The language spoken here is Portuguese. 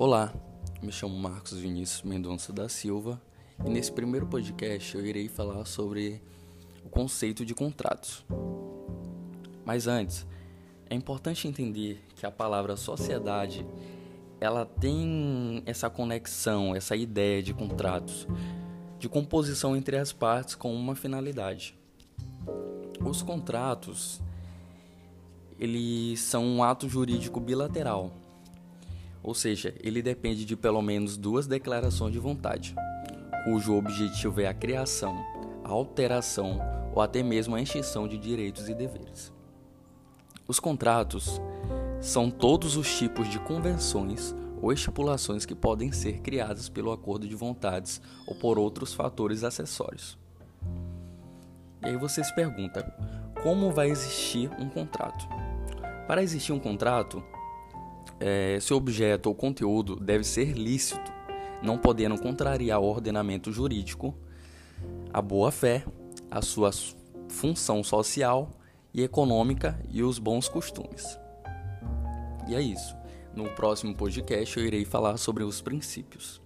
Olá, me chamo Marcos Vinícius Mendonça da Silva e nesse primeiro podcast eu irei falar sobre o conceito de contratos. Mas antes, é importante entender que a palavra sociedade ela tem essa conexão, essa ideia de contratos, de composição entre as partes com uma finalidade. Os contratos eles são um ato jurídico bilateral, ou seja, ele depende de pelo menos duas declarações de vontade, cujo objetivo é a criação, a alteração ou até mesmo a extinção de direitos e deveres. Os contratos são todos os tipos de convenções ou estipulações que podem ser criadas pelo acordo de vontades ou por outros fatores acessórios. E aí você se pergunta: como vai existir um contrato? Para existir um contrato, é, seu objeto ou conteúdo deve ser lícito, não podendo contrariar o ordenamento jurídico, a boa-fé, a sua função social e econômica e os bons costumes. E é isso. No próximo podcast eu irei falar sobre os princípios.